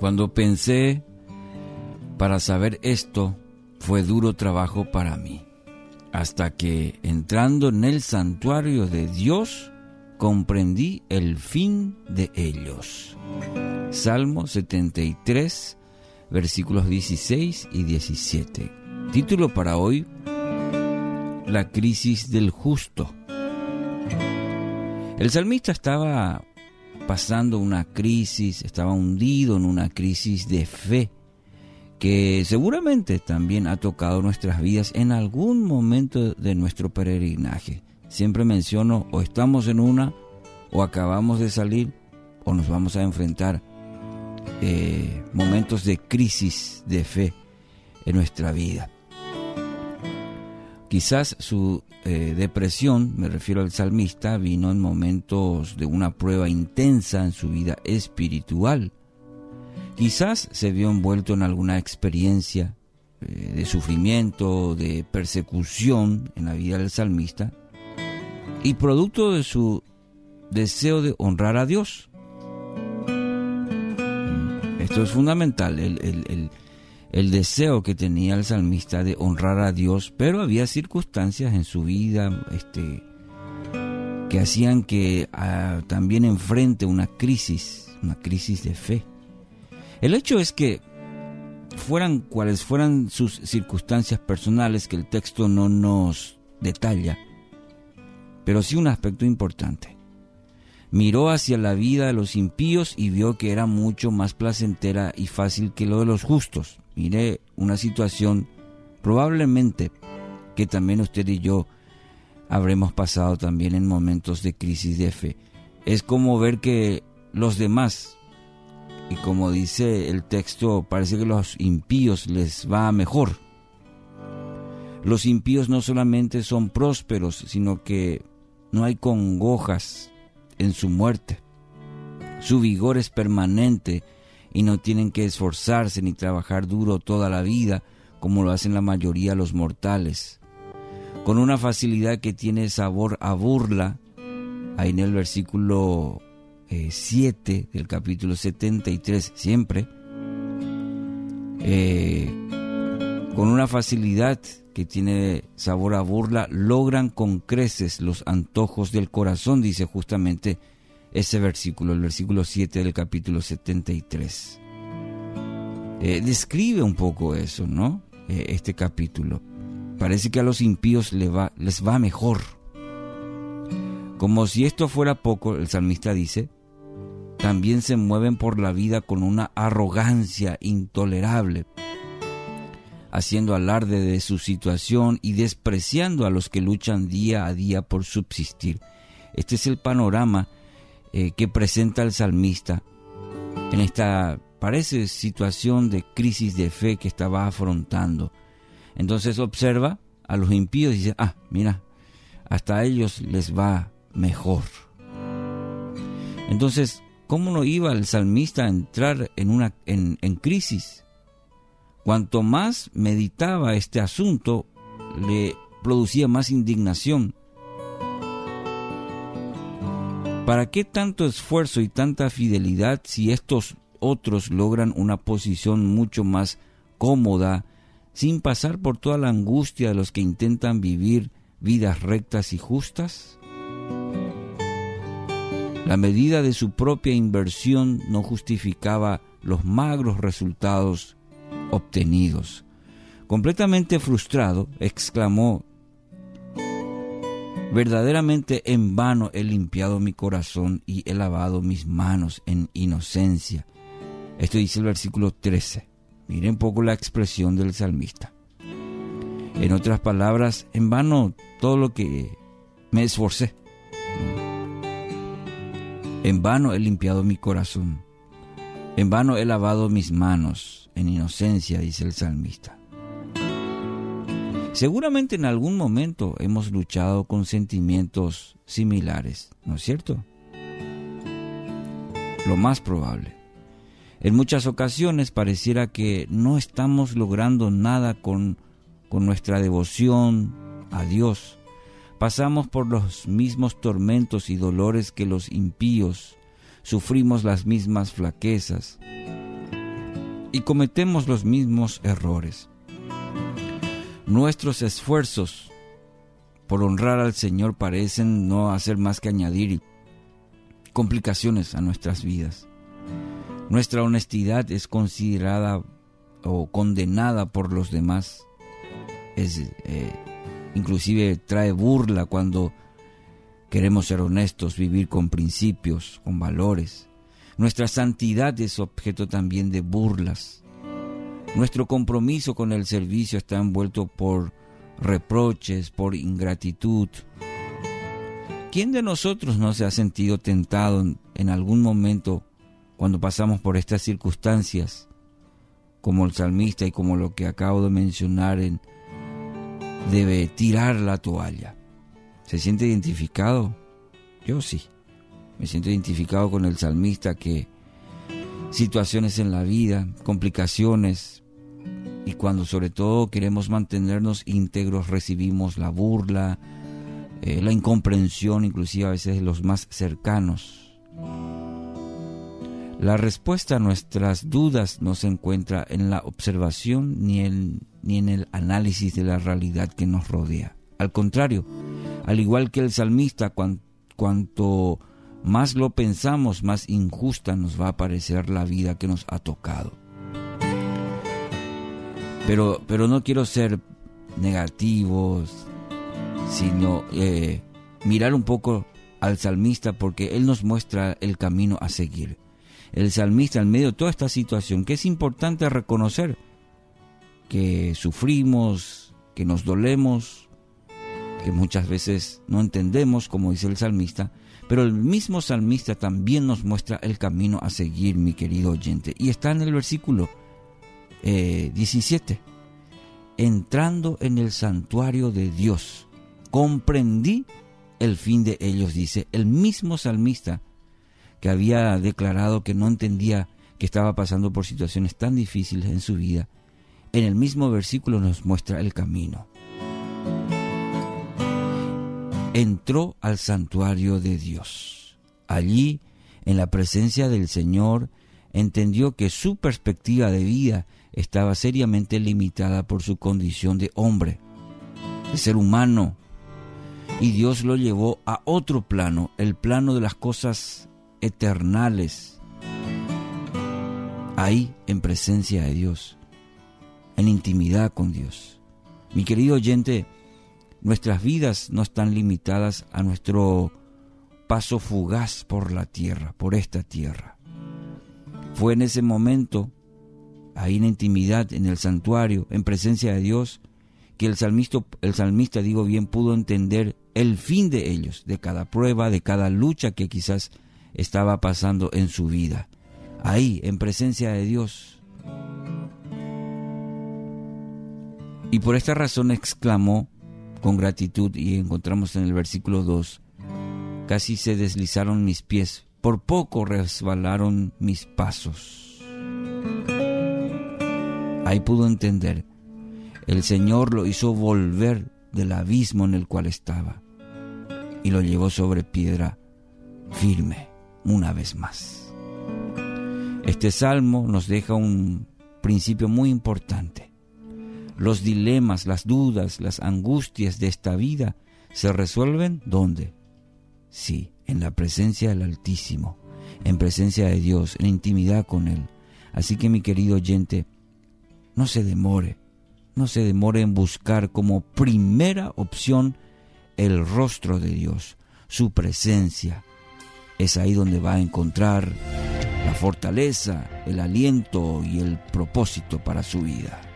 Cuando pensé para saber esto, fue duro trabajo para mí, hasta que entrando en el santuario de Dios, comprendí el fin de ellos. Salmo 73, versículos 16 y 17. Título para hoy, La crisis del justo. El salmista estaba pasando una crisis, estaba hundido en una crisis de fe que seguramente también ha tocado nuestras vidas en algún momento de nuestro peregrinaje. Siempre menciono o estamos en una o acabamos de salir o nos vamos a enfrentar eh, momentos de crisis de fe en nuestra vida. Quizás su eh, depresión, me refiero al salmista, vino en momentos de una prueba intensa en su vida espiritual. Quizás se vio envuelto en alguna experiencia eh, de sufrimiento, de persecución en la vida del salmista, y producto de su deseo de honrar a Dios. Esto es fundamental, el deseo que tenía el salmista de honrar a Dios, pero había circunstancias en su vida este, que hacían que ah, también enfrente una crisis, una crisis de fe. El hecho es que fueran cuales fueran sus circunstancias personales que el texto no nos detalla, pero sí un aspecto importante. Miró hacia la vida de los impíos y vio que era mucho más placentera y fácil que lo de los justos. Mire una situación probablemente que también usted y yo habremos pasado también en momentos de crisis de fe. Es como ver que los demás, y como dice el texto, parece que los impíos les va mejor. Los impíos no solamente son prósperos, sino que no hay congojas en su muerte. Su vigor es permanente y no tienen que esforzarse ni trabajar duro toda la vida como lo hacen la mayoría de los mortales. Con una facilidad que tiene sabor a burla, ahí en el versículo 7 eh, del capítulo 73, siempre, eh, con una facilidad que tiene sabor a burla, logran con creces los antojos del corazón, dice justamente ese versículo, el versículo 7 del capítulo 73. Eh, describe un poco eso, ¿no? Eh, este capítulo. Parece que a los impíos les va, les va mejor. Como si esto fuera poco, el salmista dice, también se mueven por la vida con una arrogancia intolerable, haciendo alarde de su situación y despreciando a los que luchan día a día por subsistir. Este es el panorama eh, que presenta el salmista en esta, parece, situación de crisis de fe que estaba afrontando. Entonces observa a los impíos y dice, ah, mira, hasta a ellos les va mejor. Entonces, ¿cómo no iba el salmista a entrar en una en, en crisis? Cuanto más meditaba este asunto, le producía más indignación. ¿Para qué tanto esfuerzo y tanta fidelidad si estos otros logran una posición mucho más cómoda sin pasar por toda la angustia de los que intentan vivir vidas rectas y justas? La medida de su propia inversión no justificaba los magros resultados obtenidos. Completamente frustrado, exclamó Verdaderamente en vano he limpiado mi corazón y he lavado mis manos en inocencia. Esto dice el versículo 13. Miren un poco la expresión del salmista. En otras palabras, en vano todo lo que me esforcé. En vano he limpiado mi corazón. En vano he lavado mis manos en inocencia, dice el salmista. Seguramente en algún momento hemos luchado con sentimientos similares, ¿no es cierto? Lo más probable. En muchas ocasiones pareciera que no estamos logrando nada con, con nuestra devoción a Dios. Pasamos por los mismos tormentos y dolores que los impíos, sufrimos las mismas flaquezas. y cometemos los mismos errores. Nuestros esfuerzos por honrar al Señor parecen no hacer más que añadir complicaciones a nuestras vidas. Nuestra honestidad es considerada o condenada por los demás. Es, eh, inclusive trae burla cuando queremos ser honestos, vivir con principios, con valores. Nuestra santidad es objeto también de burlas. Nuestro compromiso con el servicio está envuelto por reproches, por ingratitud. ¿Quién de nosotros no se ha sentido tentado en, algún momento cuando pasamos por estas circunstancias, como el salmista y como lo que acabo de mencionar, en, debe tirar la toalla? ¿Se siente identificado? Yo sí. Me siento identificado con el salmista que situaciones en la vida, complicaciones, y cuando sobre todo queremos mantenernos íntegros recibimos la burla, eh, la incomprensión inclusive a veces de los más cercanos. La respuesta a nuestras dudas no se encuentra en la observación ni en, ni en el análisis de la realidad que nos rodea. Al contrario, al igual que el salmista, cuanto más lo pensamos, más injusta nos va a parecer la vida que nos ha tocado. Pero, pero no quiero ser negativos, sino eh, mirar un poco al salmista porque él nos muestra el camino a seguir. El salmista en medio de toda esta situación, que es importante reconocer que sufrimos, que nos dolemos, que muchas veces no entendemos, como dice el salmista, pero el mismo salmista también nos muestra el camino a seguir, mi querido oyente. Y está en el versículo 17. Eh, Entrando en el santuario de Dios, comprendí el fin de ellos, dice el mismo salmista que había declarado que no entendía que estaba pasando por situaciones tan difíciles en su vida. En el mismo versículo nos muestra el camino entró al santuario de Dios. Allí, en la presencia del Señor, entendió que su perspectiva de vida estaba seriamente limitada por su condición de hombre, de ser humano, y Dios lo llevó a otro plano, el plano de las cosas eternales, ahí en presencia de Dios, en intimidad con Dios. Mi querido oyente, Nuestras vidas no están limitadas a nuestro paso fugaz por la tierra, por esta tierra. Fue en ese momento, ahí en intimidad, en el santuario, en presencia de Dios, que el salmista, el salmista, digo bien, pudo entender el fin de ellos, de cada prueba, de cada lucha que quizás estaba pasando en su vida. Ahí, en presencia de Dios. Y por esta razón exclamó, con gratitud y encontramos en el versículo 2, casi se deslizaron mis pies, por poco resbalaron mis pasos. Ahí pudo entender, el Señor lo hizo volver del abismo en el cual estaba y lo llevó sobre piedra firme una vez más. Este salmo nos deja un principio muy importante los dilemas, las dudas, las angustias de esta vida se resuelven ¿dónde? Sí, en la presencia del Altísimo, en presencia de Dios, en intimidad con Él. Así que mi querido oyente, no se demore, no se demore en buscar como primera opción el rostro de Dios, su presencia. Es ahí donde va a encontrar la fortaleza, el aliento y el propósito para su vida.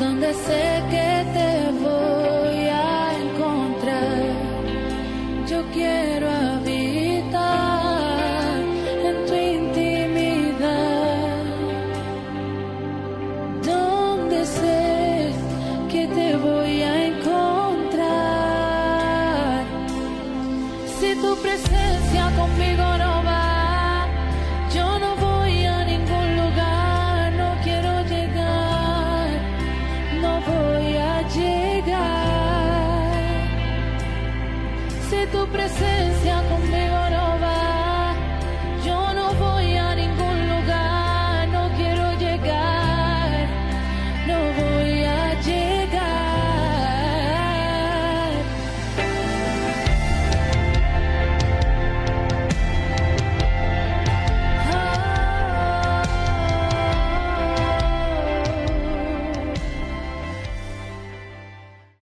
donde sé que te voy a encontrar. Yo quiero habitar en tu intimidad, donde sé que te voy a encontrar. Si tu presencia conmigo no tu presencia